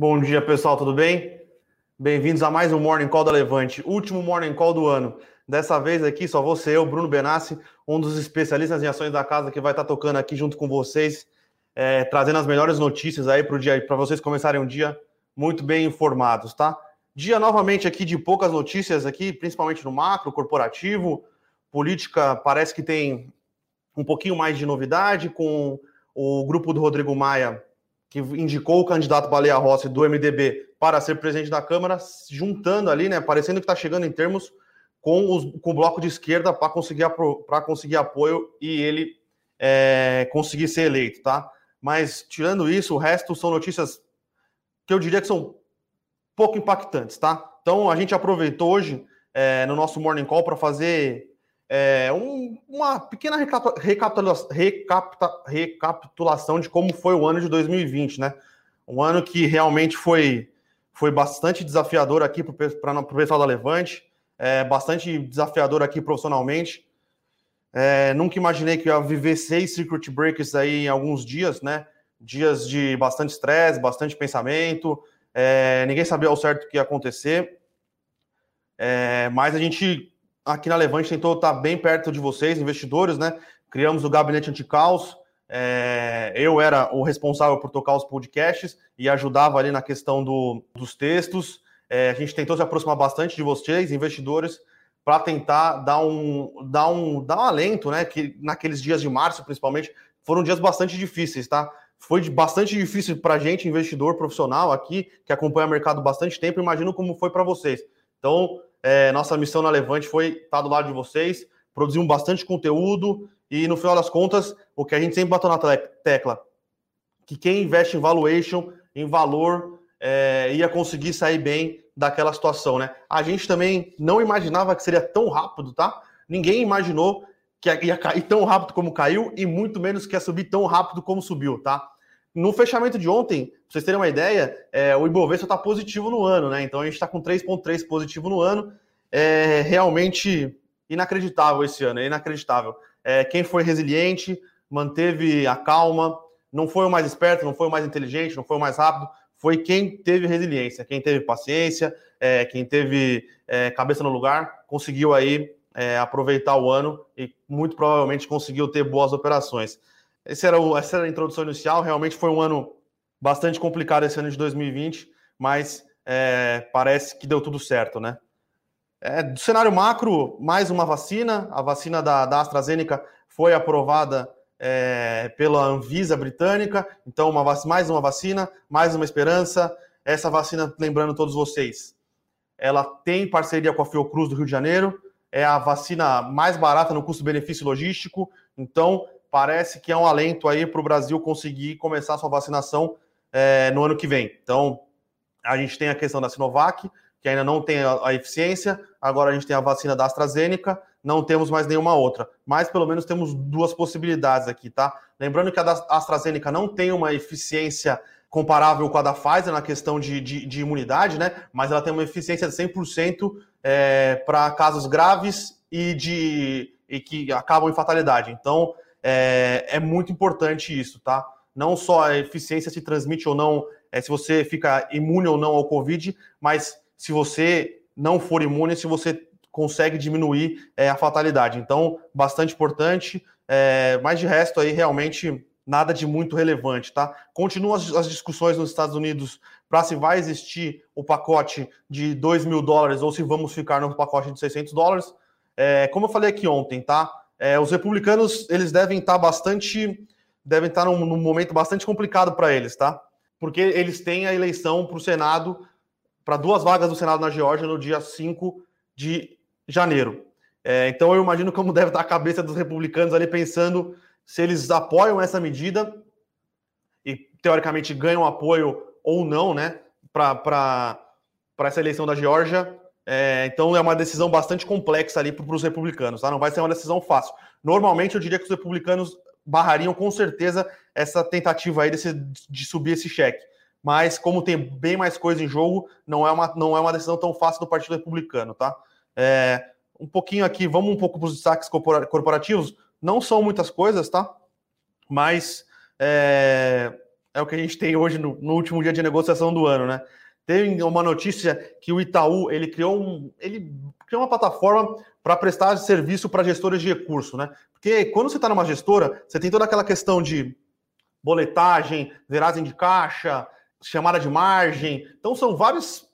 Bom dia, pessoal, tudo bem? Bem-vindos a mais um Morning Call da Levante, último Morning Call do ano. Dessa vez aqui só ser eu, Bruno Benassi, um dos especialistas em ações da casa que vai estar tocando aqui junto com vocês, é, trazendo as melhores notícias aí para o dia, para vocês começarem um dia muito bem informados, tá? Dia novamente aqui de poucas notícias aqui, principalmente no macro, corporativo, política parece que tem um pouquinho mais de novidade com o grupo do Rodrigo Maia que indicou o candidato Baleia Rossi do MDB para ser presidente da Câmara, juntando ali, né, parecendo que está chegando em termos com, os, com o bloco de esquerda para conseguir, conseguir apoio e ele é, conseguir ser eleito, tá? Mas tirando isso, o resto são notícias que eu diria que são pouco impactantes, tá? Então a gente aproveitou hoje é, no nosso Morning Call para fazer é, um, uma pequena recapitulação, recapitulação de como foi o ano de 2020, né? Um ano que realmente foi, foi bastante desafiador aqui para o pessoal da Levante, é, bastante desafiador aqui profissionalmente. É, nunca imaginei que ia viver seis circuit breakers aí em alguns dias, né? Dias de bastante estresse, bastante pensamento. É, ninguém sabia ao certo o que ia acontecer. É, mas a gente aqui na Levante tentou estar bem perto de vocês, investidores, né? Criamos o gabinete anti-caos. É, eu era o responsável por tocar os podcasts e ajudava ali na questão do, dos textos. É, a gente tentou se aproximar bastante de vocês, investidores, para tentar dar um, dar, um, dar um alento, né? Que naqueles dias de março, principalmente, foram dias bastante difíceis, tá? Foi bastante difícil para a gente, investidor profissional aqui, que acompanha o mercado bastante tempo. Imagino como foi para vocês. Então, é, nossa missão na Levante foi estar do lado de vocês, produzir um bastante conteúdo e, no final das contas, o que a gente sempre bateu na tecla, que quem investe em valuation, em valor, é, ia conseguir sair bem daquela situação, né? A gente também não imaginava que seria tão rápido, tá? Ninguém imaginou que ia cair tão rápido como caiu e muito menos que ia subir tão rápido como subiu, tá? No fechamento de ontem, pra vocês terem uma ideia, é, o Ibovespa está positivo no ano, né? Então a gente está com 3,3 positivo no ano. É realmente inacreditável esse ano, é inacreditável. É, quem foi resiliente, manteve a calma, não foi o mais esperto, não foi o mais inteligente, não foi o mais rápido, foi quem teve resiliência, quem teve paciência, é, quem teve é, cabeça no lugar, conseguiu aí é, aproveitar o ano e muito provavelmente conseguiu ter boas operações. Esse era o, essa era a introdução inicial. Realmente foi um ano bastante complicado esse ano de 2020, mas é, parece que deu tudo certo, né? É, do cenário macro, mais uma vacina. A vacina da, da AstraZeneca foi aprovada é, pela Anvisa britânica. Então, uma, mais uma vacina, mais uma esperança. Essa vacina, lembrando todos vocês, ela tem parceria com a Fiocruz do Rio de Janeiro. É a vacina mais barata no custo-benefício logístico. Então, parece que é um alento aí para o Brasil conseguir começar sua vacinação é, no ano que vem. Então, a gente tem a questão da Sinovac, que ainda não tem a, a, eficiência, agora a gente tem a vacina da AstraZeneca, não temos mais nenhuma outra. Mas pelo menos temos duas possibilidades aqui, tá? Lembrando que a da AstraZeneca não tem uma eficiência comparável com a da Pfizer na questão de, de, de imunidade, né? Mas ela tem uma eficiência de 100% é, para casos graves e, de, e que acabam em fatalidade. Então, é, é muito importante isso, tá? Não só a eficiência se transmite ou não, é, se você fica imune ou não ao Covid, mas se você não for imune, se você consegue diminuir é, a fatalidade. Então, bastante importante, é, mas de resto aí realmente nada de muito relevante, tá? Continuam as, as discussões nos Estados Unidos para se vai existir o pacote de 2 mil dólares ou se vamos ficar no pacote de 600 dólares. É, como eu falei aqui ontem, tá? É, os republicanos, eles devem estar bastante, devem estar num, num momento bastante complicado para eles, tá? Porque eles têm a eleição para o Senado, para duas vagas do Senado na Geórgia no dia 5 de janeiro. É, então eu imagino como deve estar a cabeça dos republicanos ali pensando se eles apoiam essa medida e teoricamente ganham apoio ou não, né, para essa eleição da Geórgia é, então é uma decisão bastante complexa ali para os republicanos, tá? Não vai ser uma decisão fácil. Normalmente eu diria que os republicanos barrariam com certeza essa tentativa aí desse, de subir esse cheque. Mas como tem bem mais coisa em jogo, não é uma, não é uma decisão tão fácil do Partido Republicano, tá? É, um pouquinho aqui, vamos um pouco para os destaques corporativos. Não são muitas coisas, tá? Mas é, é o que a gente tem hoje no, no último dia de negociação do ano, né? Tem uma notícia que o Itaú ele criou um, ele criou uma plataforma para prestar serviço para gestores de recurso, né? Porque quando você está numa gestora, você tem toda aquela questão de boletagem, zeragem de caixa, chamada de margem. Então são vários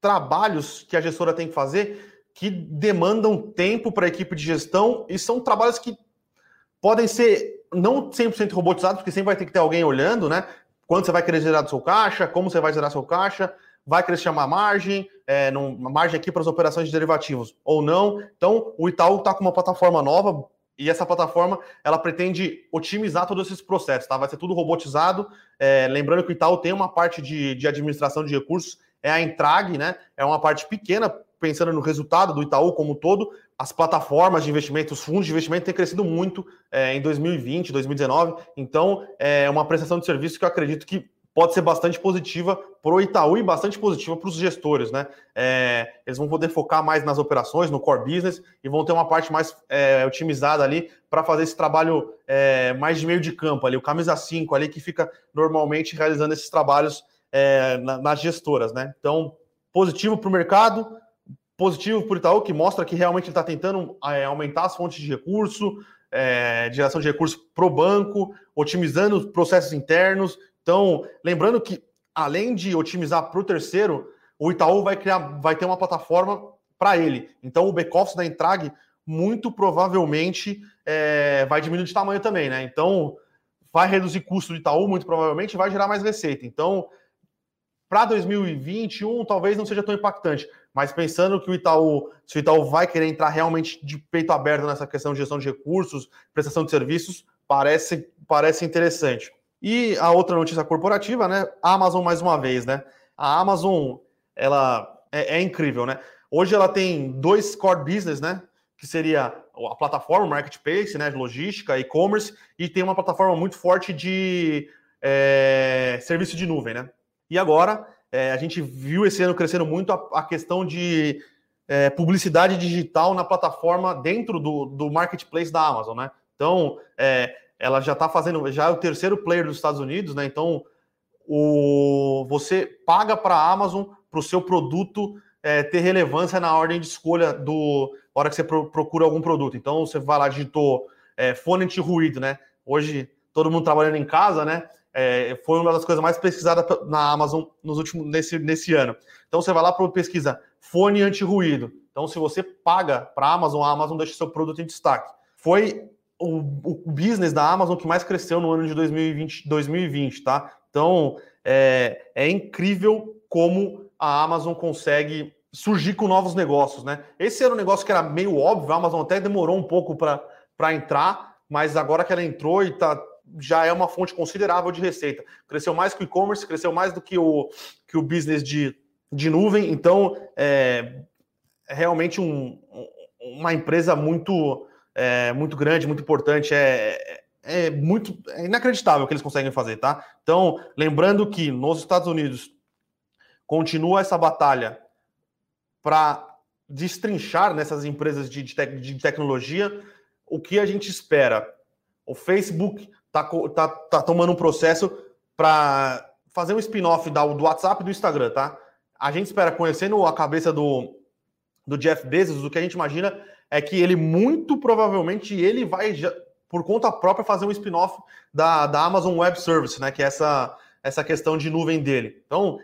trabalhos que a gestora tem que fazer que demandam tempo para a equipe de gestão e são trabalhos que podem ser não 100% robotizados, porque sempre vai ter que ter alguém olhando, né? Quando você vai querer gerar do seu caixa, como você vai gerar seu caixa, vai querer chamar margem, é, num, margem aqui para as operações de derivativos ou não. Então, o Itaú está com uma plataforma nova e essa plataforma ela pretende otimizar todos esses processos, tá? Vai ser tudo robotizado. É, lembrando que o Itaú tem uma parte de, de administração de recursos, é a Entrag, né? É uma parte pequena, pensando no resultado do Itaú como todo, as plataformas de investimento, os fundos de investimento têm crescido muito é, em 2020, 2019. Então, é uma prestação de serviço que eu acredito que pode ser bastante positiva para o Itaú e bastante positiva para os gestores, né? É, eles vão poder focar mais nas operações, no core business e vão ter uma parte mais é, otimizada ali para fazer esse trabalho é, mais de meio de campo ali, o camisa 5 ali que fica normalmente realizando esses trabalhos é, nas gestoras, né? Então, positivo para o mercado, positivo para o Itaú, que mostra que realmente ele está tentando é, aumentar as fontes de recurso, é, de geração de recursos para o banco, otimizando os processos internos, então, lembrando que, além de otimizar para o terceiro, o Itaú vai criar, vai ter uma plataforma para ele. Então, o back-office da Entrag muito provavelmente é, vai diminuir de tamanho também, né? Então, vai reduzir custo do Itaú, muito provavelmente, vai gerar mais receita. Então, para 2021, talvez não seja tão impactante, mas pensando que o Itaú, se o Itaú vai querer entrar realmente de peito aberto nessa questão de gestão de recursos, prestação de serviços, parece, parece interessante. E a outra notícia corporativa, né? A Amazon mais uma vez, né? A Amazon, ela é, é incrível, né? Hoje ela tem dois core business, né? Que seria a plataforma marketplace, né? Logística, e-commerce, e tem uma plataforma muito forte de é, serviço de nuvem, né? E agora é, a gente viu esse ano crescendo muito a, a questão de é, publicidade digital na plataforma dentro do, do marketplace da Amazon, né? Então, é, ela já está fazendo, já é o terceiro player dos Estados Unidos, né? Então, o, você paga para a Amazon para o seu produto é, ter relevância na ordem de escolha do hora que você pro, procura algum produto. Então, você vai lá, digitou é, fone anti-ruído, né? Hoje, todo mundo trabalhando em casa, né? É, foi uma das coisas mais pesquisadas na Amazon nos últimos, nesse, nesse ano. Então, você vai lá para pesquisa fone anti-ruído. Então, se você paga para a Amazon, a Amazon deixa seu produto em destaque. Foi o, o business da Amazon que mais cresceu no ano de 2020, 2020 tá? Então é, é incrível como a Amazon consegue surgir com novos negócios, né? Esse era um negócio que era meio óbvio, a Amazon até demorou um pouco para entrar, mas agora que ela entrou e tá, já é uma fonte considerável de receita. Cresceu mais que o e-commerce, cresceu mais do que o, que o business de, de nuvem, então é, é realmente um, uma empresa muito é muito grande, muito importante, é, é, é muito é inacreditável o que eles conseguem fazer, tá? Então, lembrando que nos Estados Unidos continua essa batalha para destrinchar nessas empresas de, de, tec, de, tecnologia o que a gente espera. O Facebook está tá, tá tomando um processo para fazer um spin-off do WhatsApp e do Instagram, tá? A gente espera, conhecendo a cabeça do, do Jeff Bezos, o que a gente imagina é que ele muito provavelmente ele vai por conta própria fazer um spin-off da, da Amazon Web Service, né? Que é essa, essa questão de nuvem dele. Então,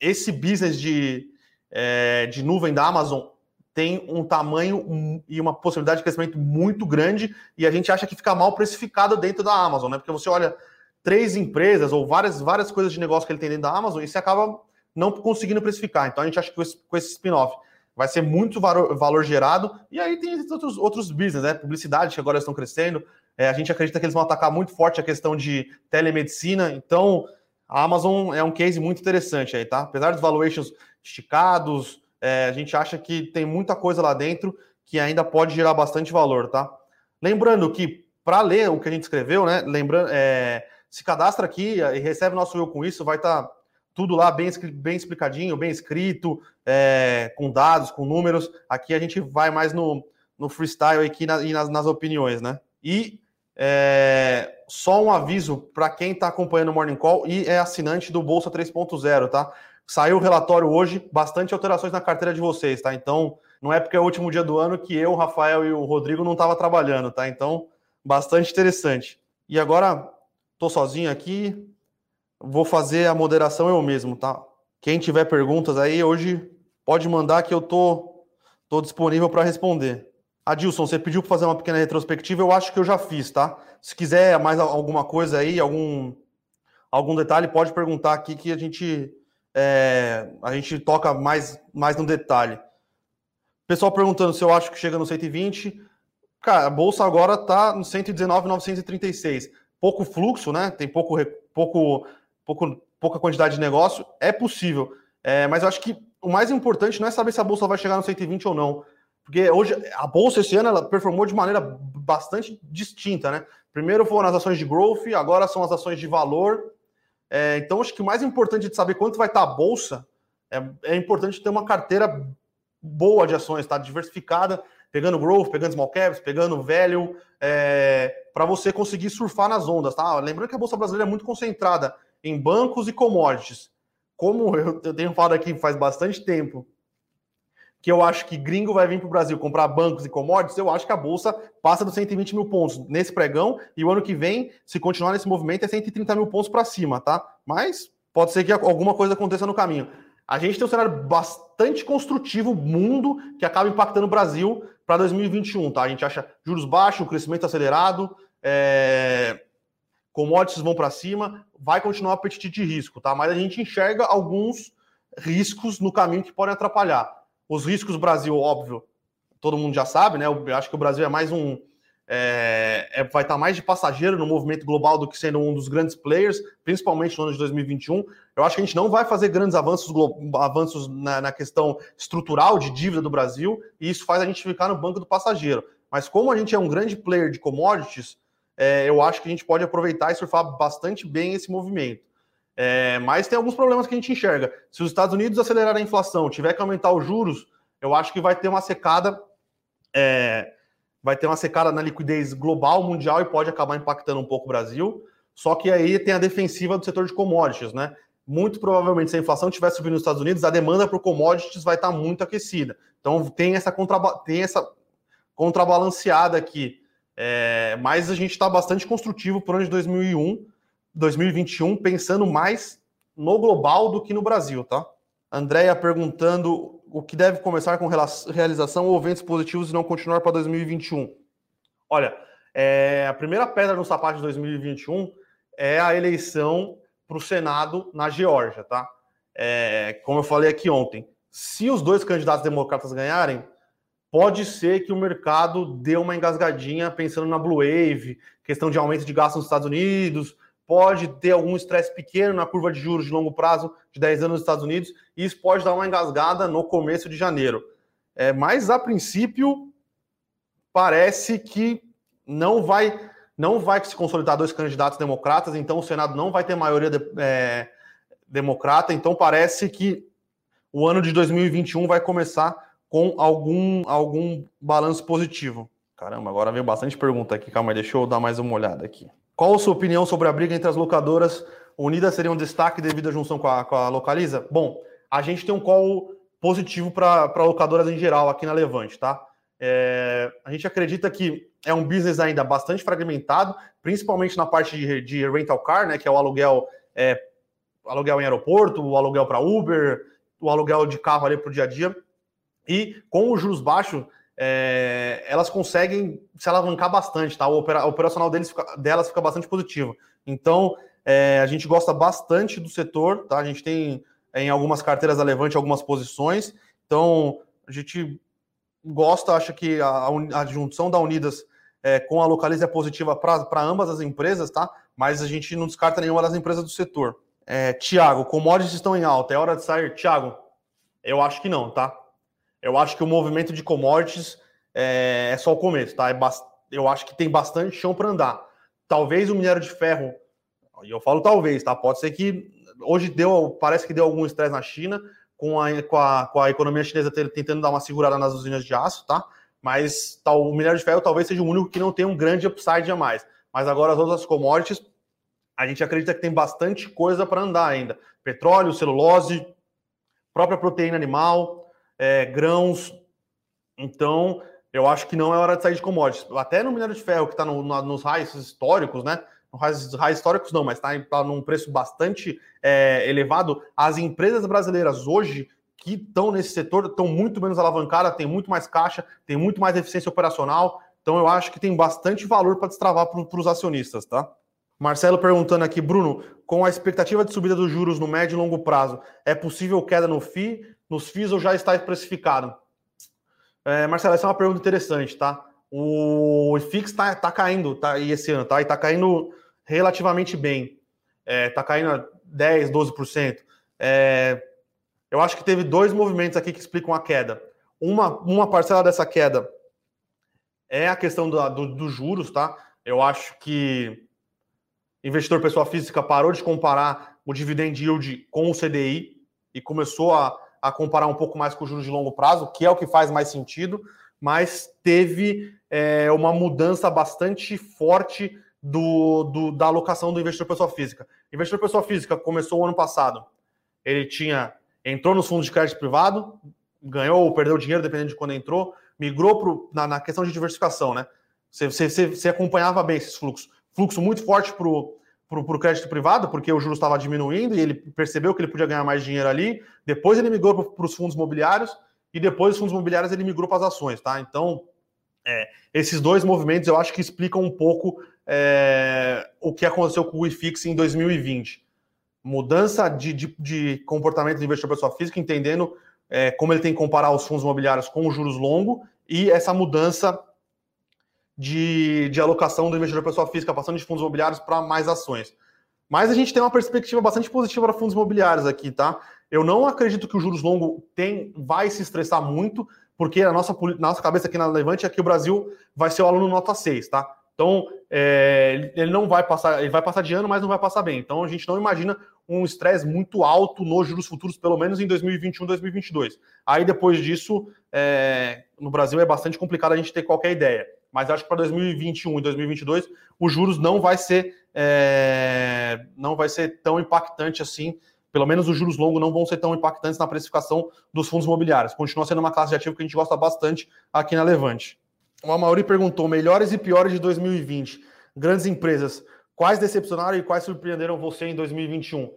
esse business de, é, de nuvem da Amazon tem um tamanho e uma possibilidade de crescimento muito grande e a gente acha que fica mal precificado dentro da Amazon, né? Porque você olha três empresas ou várias, várias coisas de negócio que ele tem dentro da Amazon e você acaba não conseguindo precificar. Então a gente acha que com esse, esse spin-off vai ser muito valor, gerado. E aí tem outros, outros business, né? Publicidade, que agora estão crescendo. É, a gente acredita que eles vão atacar muito forte a questão de telemedicina. Então, a Amazon é um case muito interessante aí, tá? Apesar dos valuations esticados, é, a gente acha que tem muita coisa lá dentro que ainda pode gerar bastante valor, tá? Lembrando que, para ler o que a gente escreveu, né? Lembrando, é, se cadastra aqui e recebe nosso eu com isso, vai estar. Tá tudo lá bem, bem explicadinho, bem escrito, é, com dados, com números. Aqui a gente vai mais no, no freestyle aqui na, e nas, nas opiniões, né? E É, só um aviso para quem está acompanhando o Morning Call e é assinante do Bolsa 3.0, tá? Saiu o relatório hoje, bastante alterações na carteira de vocês, tá? Então, não é porque é o último dia do ano que eu, o Rafael e o Rodrigo não tava trabalhando, tá? Então, bastante interessante. E agora, tô sozinho aqui, vou fazer a moderação eu mesmo, tá? Quem tiver perguntas aí hoje, pode mandar que eu tô, tô disponível para responder. Adilson, você pediu para fazer uma pequena retrospectiva, eu acho que eu já fiz, tá? Se quiser mais alguma coisa aí, algum, algum detalhe, pode perguntar aqui que a gente, é, a gente toca mais, mais no detalhe. Pessoal perguntando se eu acho que chega no 120. Cara, a bolsa agora está no 119,936. Pouco fluxo, né? Tem pouco, pouco, pouco, pouca quantidade de negócio. É possível. É, mas eu acho que o mais importante não é saber se a bolsa vai chegar no 120 ou não. Porque hoje a bolsa esse ano ela performou de maneira bastante distinta, né? Primeiro foram as ações de growth, agora são as ações de valor. É, então acho que o mais importante de saber quanto vai estar a bolsa é, é importante ter uma carteira boa de ações, tá? Diversificada, pegando growth, pegando small caps, pegando velho, é, para você conseguir surfar nas ondas, tá? Lembrando que a bolsa brasileira é muito concentrada em bancos e commodities. Como eu, eu tenho falado aqui faz bastante tempo, que eu acho que gringo vai vir para o Brasil comprar bancos e commodities, eu acho que a Bolsa passa dos 120 mil pontos nesse pregão, e o ano que vem, se continuar nesse movimento, é 130 mil pontos para cima, tá? Mas pode ser que alguma coisa aconteça no caminho. A gente tem um cenário bastante construtivo, mundo, que acaba impactando o Brasil para 2021, tá? A gente acha juros baixos, crescimento acelerado, é... commodities vão para cima, vai continuar o apetite de risco, tá? Mas a gente enxerga alguns riscos no caminho que podem atrapalhar. Os riscos Brasil, óbvio, todo mundo já sabe, né? Eu acho que o Brasil é mais um. É, é, vai estar mais de passageiro no movimento global do que sendo um dos grandes players, principalmente no ano de 2021. Eu acho que a gente não vai fazer grandes avanços, avanços na, na questão estrutural de dívida do Brasil, e isso faz a gente ficar no banco do passageiro. Mas como a gente é um grande player de commodities, é, eu acho que a gente pode aproveitar e surfar bastante bem esse movimento. É, mas tem alguns problemas que a gente enxerga. Se os Estados Unidos acelerarem a inflação, tiver que aumentar os juros, eu acho que vai ter uma secada, é, vai ter uma secada na liquidez global, mundial e pode acabar impactando um pouco o Brasil. Só que aí tem a defensiva do setor de commodities, né? Muito provavelmente, se a inflação estiver subindo nos Estados Unidos, a demanda por commodities vai estar muito aquecida. Então tem essa, tem essa contrabalanceada aqui. É, mas a gente está bastante construtivo para o ano de 2001 2021 pensando mais no global do que no Brasil, tá? Andréia perguntando o que deve começar com realização ou eventos positivos e não continuar para 2021. Olha, é, a primeira pedra no sapato de 2021 é a eleição para o Senado na Geórgia, tá? É, como eu falei aqui ontem, se os dois candidatos democratas ganharem, pode ser que o mercado dê uma engasgadinha pensando na Blue Wave, questão de aumento de gastos nos Estados Unidos, pode ter algum estresse pequeno na curva de juros de longo prazo de 10 anos nos Estados Unidos, e isso pode dar uma engasgada no começo de janeiro. É, mas, a princípio, parece que não vai não vai se consolidar dois candidatos democratas, então o Senado não vai ter maioria de, é, democrata, então parece que o ano de 2021 vai começar com algum, algum balanço positivo. Caramba, agora veio bastante pergunta aqui, calma aí, deixa eu dar mais uma olhada aqui. Qual a sua opinião sobre a briga entre as locadoras? Unidas seria um destaque devido à junção com a, com a Localiza? Bom, a gente tem um call positivo para locadoras em geral aqui na Levante, tá? É, a gente acredita que é um business ainda bastante fragmentado, principalmente na parte de, de rental car, né? Que é o aluguel, é, aluguel em aeroporto, o aluguel para Uber, o aluguel de carro ali para o dia a dia. E com os juros baixos, é, elas conseguem se alavancar bastante, tá? O operacional deles fica, delas fica bastante positivo. Então, é, a gente gosta bastante do setor, tá? A gente tem em algumas carteiras da Levante algumas posições. Então, a gente gosta, acha que a, a junção da Unidas é, com a Localiza é positiva para ambas as empresas, tá? Mas a gente não descarta nenhuma das empresas do setor. É, Tiago, commodities estão em alta, é hora de sair? Tiago, eu acho que não, tá? Eu acho que o movimento de commodities é, é só o começo, tá? É eu acho que tem bastante chão para andar. Talvez o minério de ferro, e eu falo talvez, tá? Pode ser que hoje deu, parece que deu algum estresse na China, com a, com a, com a economia chinesa tentando dar uma segurada nas usinas de aço, tá? Mas o minério de ferro talvez seja o único que não tem um grande upside a mais. Mas agora as outras commodities, a gente acredita que tem bastante coisa para andar ainda. Petróleo, celulose, própria proteína animal, é, grãos. Então, eu acho que não é hora de sair de commodities. Até no minério de ferro, que está no, no, nos raios históricos, né? Nos raios históricos não, mas está tá num preço bastante é, elevado. As empresas brasileiras hoje que estão nesse setor estão muito menos alavancadas, tem muito mais caixa, tem muito mais eficiência operacional. Então eu acho que tem bastante valor para destravar para os acionistas, tá? Marcelo perguntando aqui, Bruno, com a expectativa de subida dos juros no médio e longo prazo, é possível queda no FI, nos FIIs ou já está precificado? É, Marcelo, essa é uma pergunta interessante, tá? O IFIX está tá caindo tá, esse ano, tá? E está caindo relativamente bem. Está é, caindo 10, 12%. É, eu acho que teve dois movimentos aqui que explicam a queda. Uma, uma parcela dessa queda é a questão do, do, dos juros, tá? Eu acho que investidor pessoa física parou de comparar o dividend yield com o CDI e começou a, a comparar um pouco mais com os juros de longo prazo, que é o que faz mais sentido, mas teve é, uma mudança bastante forte do, do, da alocação do investidor pessoa física. O investidor pessoa física começou o ano passado, ele tinha entrou nos fundos de crédito privado, ganhou ou perdeu dinheiro, dependendo de quando entrou, migrou pro, na, na questão de diversificação, né? Você, você, você, acompanhava bem esses fluxos. Fluxo muito forte para o crédito privado, porque o juros estava diminuindo e ele percebeu que ele podia ganhar mais dinheiro ali. Depois ele migrou para os fundos imobiliários e depois dos fundos imobiliários ele migrou para as ações, tá? Então, é, esses dois movimentos eu acho que explicam um pouco é, o que aconteceu com o IFIX em 2020 mudança de, de, de comportamento do investidor pessoa física, entendendo é, como ele tem que comparar os fundos imobiliários com os juros longos e essa mudança de, de alocação do investidor pessoa física, passando de fundos imobiliários para mais ações. Mas a gente tem uma perspectiva bastante positiva para fundos imobiliários aqui, tá? Eu não acredito que o juros longo tem, vai se estressar muito, porque a nossa, nossa cabeça aqui na Levante é que o Brasil vai ser o aluno nota 6, tá? Então, é, ele não vai passar, ele vai passar de ano, mas não vai passar bem. Então, a gente não imagina um estresse muito alto nos juros futuros, pelo menos em 2021, 2022. Aí, depois disso, é, no Brasil é bastante complicado a gente ter qualquer ideia. Mas acho que para 2021 e 2022, os juros não vai ser é, não vai ser tão impactante assim. Pelo menos os juros longos não vão ser tão impactantes na precificação dos fundos imobiliários. Continua sendo uma classe de ativo que a gente gosta bastante aqui na Levante. O Amauri perguntou: melhores e piores de 2020. Grandes empresas. Quais decepcionaram e quais surpreenderam você em 2021?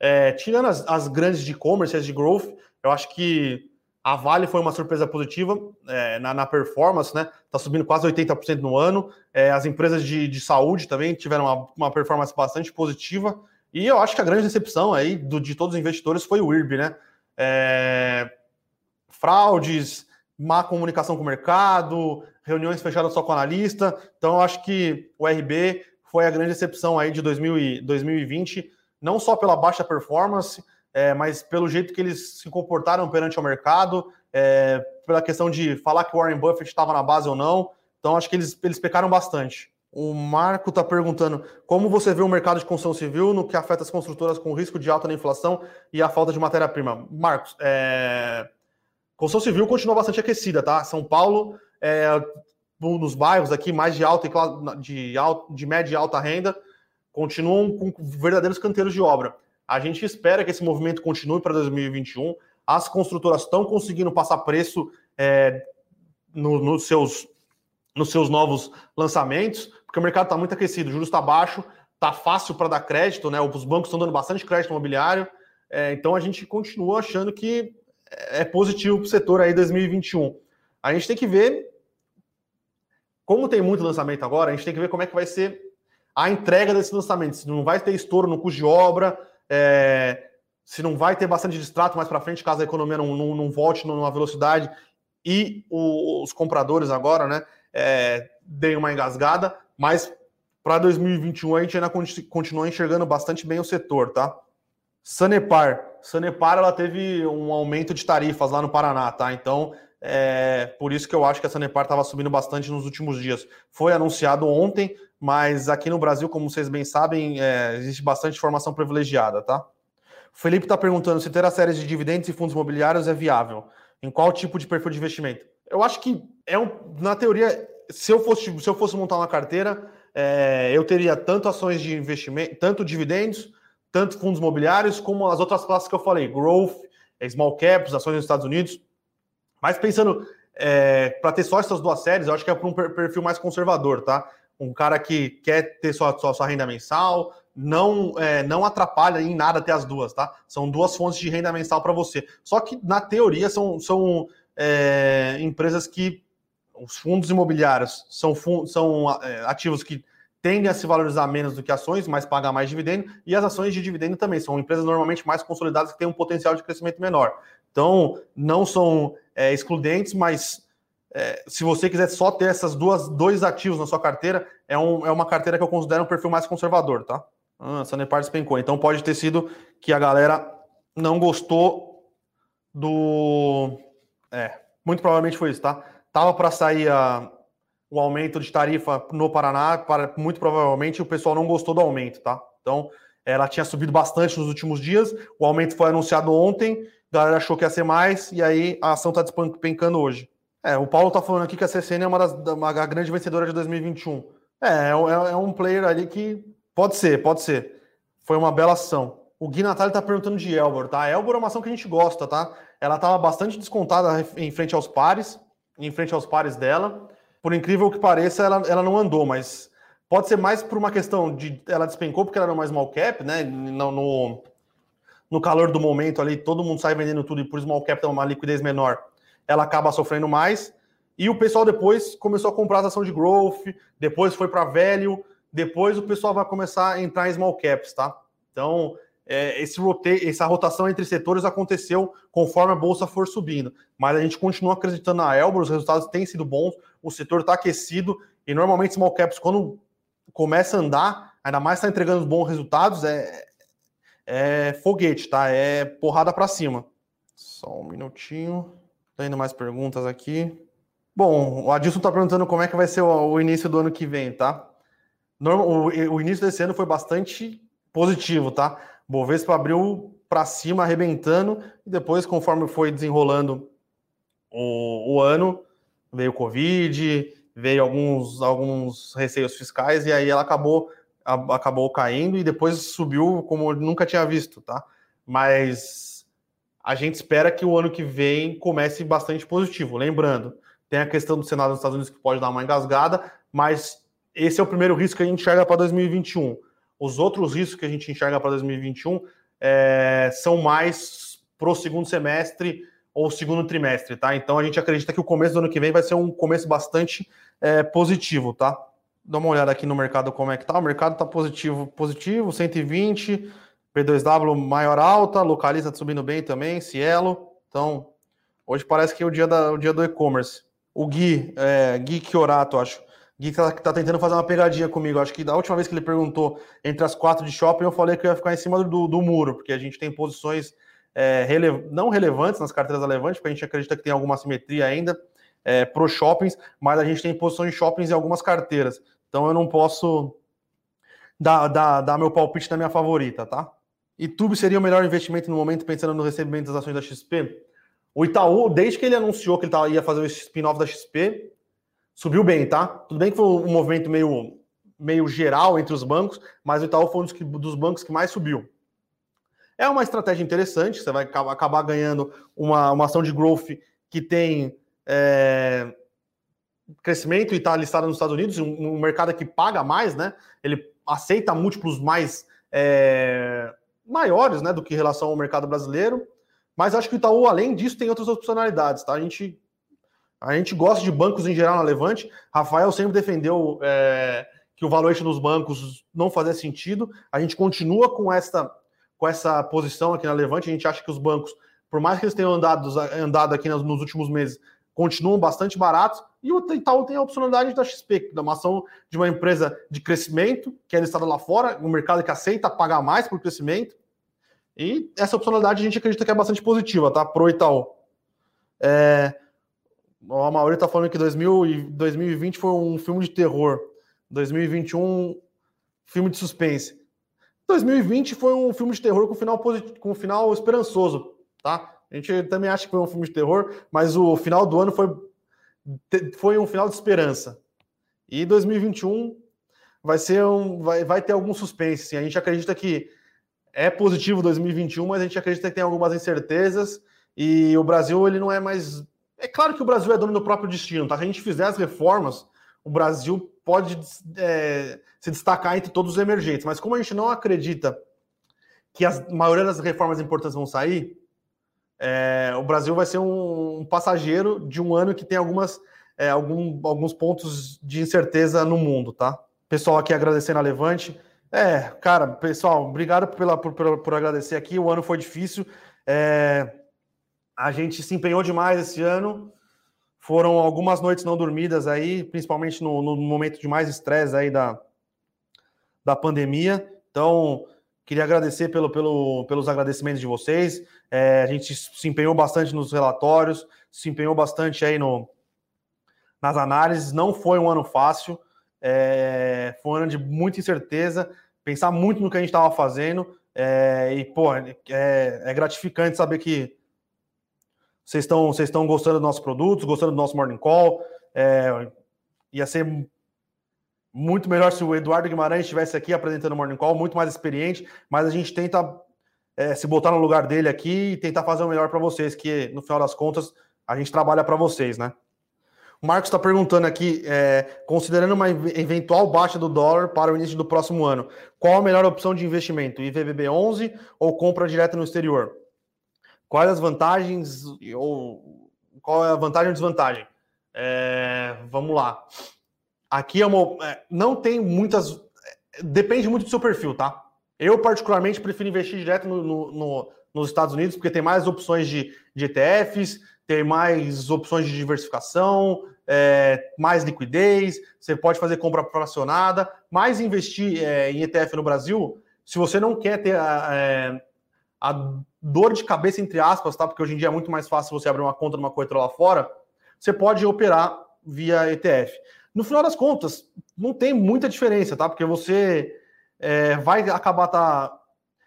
É, tirando as, as, grandes de e-commerce, as de growth, eu acho que a Vale foi uma surpresa positiva é, na, na, performance, né? Está subindo quase 80% no ano. É, as empresas de, de, saúde também tiveram uma, uma, performance bastante positiva. E eu acho que a grande decepção aí do, de todos os investidores foi o IRB, né? É, fraudes, má comunicação com o mercado, reuniões fechadas só com analista. Então, eu acho que o RB foi a grande exceção aí de 2020, não só pela baixa performance, é, mas pelo jeito que eles se comportaram perante o mercado, é, pela questão de falar que o Warren Buffett estava na base ou não. Então, acho que eles, eles pecaram bastante. O Marco está perguntando como você vê o mercado de construção civil no que afeta as construtoras com risco de alta na inflação e a falta de matéria-prima. Marcos, é... construção civil continua bastante aquecida, tá? São Paulo é, nos bairros aqui mais de alta de, alta, de média e alta renda continuam com verdadeiros canteiros de obra. A gente espera que esse movimento continue para 2021. As construtoras estão conseguindo passar preço é, no, nos, seus, nos seus novos lançamentos, porque o mercado está muito aquecido, o juros está baixo, está fácil para dar crédito, né? Os bancos estão dando bastante crédito imobiliário. É, então a gente continua achando que é positivo para o setor aí 2021. A gente tem que ver como tem muito lançamento agora, a gente tem que ver como é que vai ser a entrega desses lançamentos. Se não vai ter estouro no custo de obra, é, se não vai ter bastante distrato mais para frente, caso a economia não, não, não volte numa velocidade e o, os compradores agora, né, é, deem uma engasgada, mas para 2021 a gente ainda continua enxergando bastante bem o setor, tá? Sanepar. Sanepar ela teve um aumento de tarifas lá no Paraná, tá? Então é, por isso que eu acho que a Sanepar estava subindo bastante nos últimos dias. Foi anunciado ontem, mas aqui no Brasil, como vocês bem sabem, é, existe bastante informação privilegiada, tá? O Felipe está perguntando se ter a série de dividendos e fundos imobiliários é viável. Em qual tipo de perfil de investimento? Eu acho que é um, na teoria, se eu fosse, se eu fosse montar uma carteira, é, eu teria tanto ações de investimento, tanto dividendos, tanto fundos imobiliários, como as outras classes que eu falei, growth, small caps, ações nos Estados Unidos. Mas pensando é, para ter só essas duas séries, eu acho que é para um perfil mais conservador, tá? Um cara que quer ter sua, sua, renda mensal, não, é, não atrapalha em nada ter as duas, tá? São duas fontes de renda mensal para você. Só que, na teoria, são, são é, empresas que. Os fundos imobiliários são, são é, ativos que tendem a se valorizar menos do que ações, mas pagam mais dividendo, e as ações de dividendo também são empresas normalmente mais consolidadas que têm um potencial de crescimento menor. Então, não são é, excludentes, mas é, se você quiser só ter essas duas dois ativos na sua carteira, é, um, é uma carteira que eu considero um perfil mais conservador, tá? Ah, Sanepar despencou. Então pode ter sido que a galera não gostou do. É, muito provavelmente foi isso, tá? Tava para sair a, o aumento de tarifa no Paraná, para, muito provavelmente o pessoal não gostou do aumento, tá? Então ela tinha subido bastante nos últimos dias, o aumento foi anunciado ontem, a galera achou que ia ser mais, e aí a ação tá despencando hoje. É, o Paulo tá falando aqui que a CCN é uma das uma, a grande vencedora de 2021. É, é, é um player ali que Pode ser, pode ser. Foi uma bela ação. O Gui Natália tá perguntando de Elbor, tá? A Elbor é uma ação que a gente gosta, tá? Ela estava bastante descontada em frente aos pares, em frente aos pares dela. Por incrível que pareça, ela, ela não andou, mas pode ser mais por uma questão de ela despencou porque ela era mais small cap, né? No, no, no calor do momento ali, todo mundo sai vendendo tudo e por small cap tem uma liquidez menor, ela acaba sofrendo mais. E o pessoal depois começou a comprar a ação de growth, depois foi para velho depois o pessoal vai começar a entrar em small caps, tá? Então, é, esse rote... essa rotação entre setores aconteceu conforme a bolsa for subindo. Mas a gente continua acreditando na Elbor, os resultados têm sido bons, o setor está aquecido e normalmente small caps, quando começa a andar, ainda mais está entregando bons resultados, é, é foguete, tá? É porrada para cima. Só um minutinho. Indo mais perguntas aqui. Bom, o Adilson está perguntando como é que vai ser o, início do ano que vem, tá? o, o início desse ano foi bastante positivo, tá? Bovespa abriu para cima, arrebentando, e depois, conforme foi desenrolando o, o ano, veio o Covid, veio alguns, alguns receios fiscais, e aí ela acabou, a, acabou caindo e depois subiu como nunca tinha visto, tá? Mas a gente espera que o ano que vem comece bastante positivo. Lembrando, tem a questão do Senado dos Estados Unidos que pode dar uma engasgada, mas esse é o primeiro risco que a gente enxerga para 2021. Os outros riscos que a gente enxerga para 2021 é, são mais para o segundo semestre ou segundo trimestre, tá? Então a gente acredita que o começo do ano que vem vai ser um começo bastante é, positivo, tá? Dá uma olhada aqui no mercado como é que tá. O mercado está positivo, positivo, 120, P2W maior alta, localiza tá subindo bem também, Cielo. Então, hoje parece que é o dia, da, o dia do e-commerce. O Gui, é, Gui Chiorato, acho. Gui tá, tá, tentando fazer uma pegadinha comigo. Acho que da última vez que ele perguntou entre as quatro de shopping, eu falei que eu ia ficar em cima do, do muro, porque a gente tem posições é, rele, não relevantes nas carteiras relevantes, porque a gente acredita que tem alguma simetria ainda é, para os shoppings, mas a gente tem posições shoppings em algumas carteiras. Então eu não posso dar, dar, dar meu palpite na minha favorita, tá? E Tube seria o melhor investimento no momento, pensando no recebimento das ações da XP? O Itaú, desde que ele anunciou que ele ia fazer o spin-off da XP, subiu bem, tá? Tudo bem que foi um movimento meio, meio geral entre os bancos, mas o Itaú foi um dos, que, dos bancos que mais subiu. É uma estratégia interessante, você vai acabar ganhando uma, uma ação de growth que tem é, crescimento e está listada nos Estados Unidos, um, um, mercado que paga mais, né? Ele aceita múltiplos mais é, maiores né, do que em relação ao mercado brasileiro. Mas acho que o Itaú, além disso, tem outras opcionalidades, tá? A gente a gente gosta de bancos em geral na Levante. Rafael sempre defendeu é, que o valuation dos bancos não fazia sentido. A gente continua com essa, com essa posição aqui na Levante. A gente acha que os bancos, por mais que eles tenham andado, andado aqui nos, nos últimos meses, continuam bastante baratos. E o Itaú tem a opcionalidade da XP, da uma ação de uma empresa de crescimento, que é listada lá fora, um mercado que aceita pagar mais por crescimento. E essa opcionalidade a gente acredita que é bastante positiva, tá? Pro Itaú. É, o Mauri está falando que 2000 2020 foi um filme de terror. 2021, filme de suspense. 2020 foi um filme de terror com final, positivo, com final esperançoso, tá? A gente também acha que foi um filme de terror, mas o final do ano foi, foi um final de esperança. E 2021 vai ser um. Vai, vai ter algum suspense. Sim. A gente acredita que é positivo 2021, mas a gente acredita que tem algumas incertezas e o Brasil ele não é mais. É claro que o Brasil é dono do próprio destino, tá? Se a gente fizer as reformas, o Brasil pode é, se destacar entre todos os emergentes, mas como a gente não acredita que a maioria das reformas importantes vão sair, é, o Brasil vai ser um, um, passageiro de um ano que tem algumas, é, algum, alguns pontos de incerteza no mundo, tá? Pessoal aqui agradecendo a Levante. É, cara, pessoal, obrigado pela, por, por, por agradecer aqui. O ano foi difícil. É, a gente se empenhou demais esse ano. Foram algumas noites não dormidas aí, principalmente no, no momento de mais estresse aí da, da pandemia. Então, queria agradecer pelo, pelo, pelos agradecimentos de vocês. É, a gente se empenhou bastante nos relatórios, se empenhou bastante aí no, nas análises. Não foi um ano fácil, é, foi um ano de muita incerteza, pensar muito no que a gente estava fazendo. É, e, pô, é, é gratificante saber que vocês estão, vocês estão gostando dos nossos produtos, gostando do nosso Morning Call. É, ia ser muito melhor se o Eduardo Guimarães estivesse aqui apresentando o Morning Call, muito mais experiente, mas a gente tenta é, se botar no lugar dele aqui e tentar fazer o melhor para vocês, que no final das contas a gente trabalha para vocês, né? O Marcos está perguntando aqui, é, considerando uma eventual baixa do dólar para o início do próximo ano, qual a melhor opção de investimento? IVBB 11 ou compra direta no exterior? Quais as vantagens ou qual é a vantagem ou desvantagem? É, vamos lá. Aqui é uma, é, não tem muitas. Depende muito do seu perfil, tá? Eu, particularmente, prefiro investir direto no, no, no, nos Estados Unidos, porque tem mais opções de, de ETFs, tem mais opções de diversificação, é, mais liquidez, você pode fazer compra fracionada, mas investir é, em ETF no Brasil, se você não quer ter é, a dor de cabeça, entre aspas, tá? Porque hoje em dia é muito mais fácil você abrir uma conta numa corretora lá fora, você pode operar via ETF. No final das contas, não tem muita diferença, tá? Porque você é, vai acabar tá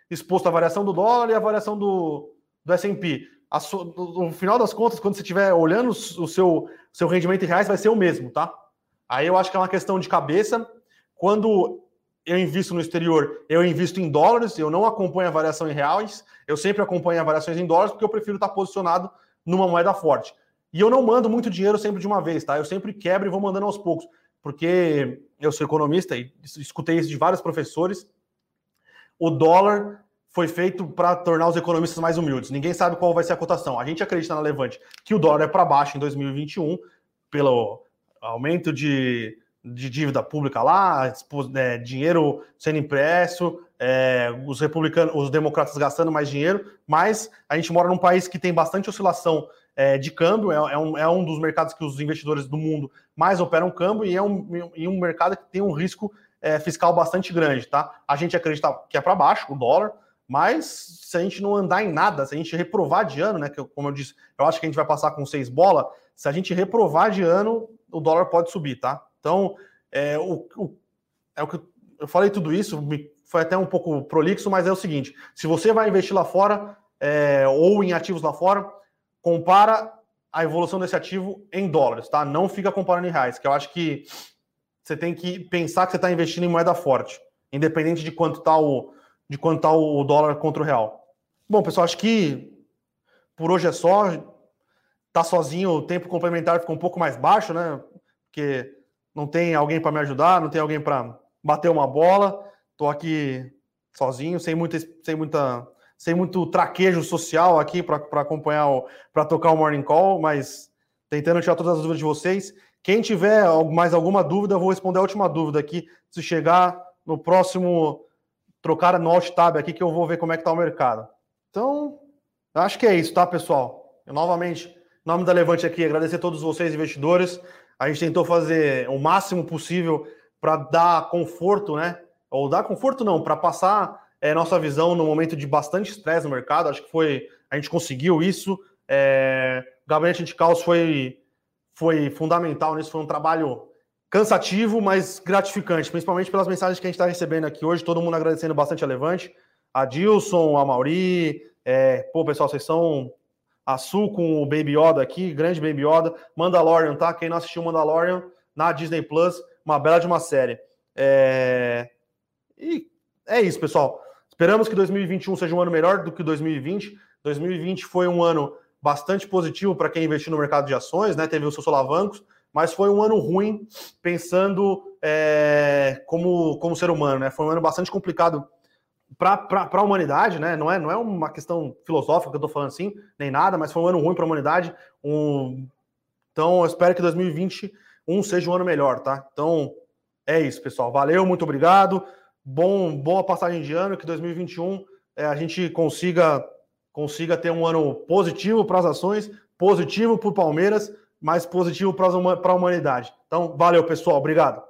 exposto à variação do dólar e à variação do, do S&P. No final das contas, quando você estiver olhando o seu, seu rendimento em reais, vai ser o mesmo, tá? Aí eu acho que é uma questão de cabeça. Quando eu invisto no exterior, eu invisto em dólares, eu não acompanho a variação em reais, eu sempre acompanho as variações em dólares, porque eu prefiro estar posicionado numa moeda forte. E eu não mando muito dinheiro sempre de uma vez, tá? Eu sempre quebro e vou mandando aos poucos, porque eu sou economista e escutei isso de vários professores. O dólar foi feito para tornar os economistas mais humildes. Ninguém sabe qual vai ser a cotação. A gente acredita na Levante que o dólar é para baixo em 2021 pelo aumento de de dívida pública lá, é, dinheiro sendo impresso, é, os republicanos, os democratas gastando mais dinheiro, mas a gente mora num país que tem bastante oscilação é, de câmbio, é, é, um, é um dos mercados que os investidores do mundo mais operam câmbio e é um, e um mercado que tem um risco é, fiscal bastante grande, tá? A gente acredita que é para baixo o dólar, mas se a gente não andar em nada, se a gente reprovar de ano, né? Que como eu disse, eu acho que a gente vai passar com seis bola. Se a gente reprovar de ano, o dólar pode subir, tá? Então, é o, o, é o que eu falei tudo isso, foi até um pouco prolixo, mas é o seguinte: se você vai investir lá fora é, ou em ativos lá fora, compara a evolução desse ativo em dólares, tá? Não fica comparando em reais, que eu acho que você tem que pensar que você está investindo em moeda forte, independente de quanto está o, de quanto tá o dólar contra o real. Bom, pessoal, acho que por hoje é só. Tá sozinho, o tempo complementar ficou um pouco mais baixo, né? Porque não tem alguém para me ajudar, não tem alguém para bater uma bola. Estou aqui sozinho, sem muita, sem muita, sem muito traquejo social aqui para acompanhar, para tocar o morning call, mas tentando tirar todas as dúvidas de vocês. Quem tiver mais alguma dúvida, eu vou responder a última dúvida aqui. Se chegar no próximo trocar no alt tab aqui que eu vou ver como é que tá o mercado. Então, acho que é isso, tá, pessoal? Eu novamente, em nome da Levante aqui, agradecer a todos vocês investidores. A gente tentou fazer o máximo possível para dar conforto, né? Ou dar conforto não, para passar é, nossa visão no momento de bastante estresse no mercado. Acho que foi a gente conseguiu isso. É, o gabinete de caos foi foi fundamental nisso. Foi um trabalho cansativo, mas gratificante, principalmente pelas mensagens que a gente está recebendo aqui hoje. Todo mundo agradecendo bastante a Levante, a Dilson, a Mauri. É, pô, pessoal, vocês são a com o Baby Yoda aqui, grande Baby Yoda. Mandalorian, tá? Quem não assistiu Mandalorian na Disney Plus, uma bela de uma série. É... E é isso, pessoal. Esperamos que 2021 seja um ano melhor do que 2020. 2020 foi um ano bastante positivo para quem investiu no mercado de ações, né? Teve os seus solavancos, mas foi um ano ruim pensando é, como, como ser humano, né? Foi um ano bastante complicado para a humanidade, né? Não é, não é uma questão filosófica que eu estou falando assim, nem nada, mas foi um ano ruim para a humanidade. Um... Então, eu espero que 2021 seja um ano melhor, tá? Então, é isso, pessoal. Valeu, muito obrigado. Bom, boa passagem de ano, que 2021 é, a gente consiga consiga ter um ano positivo para as ações, positivo para o Palmeiras, mas positivo para a humanidade. Então, valeu, pessoal. Obrigado.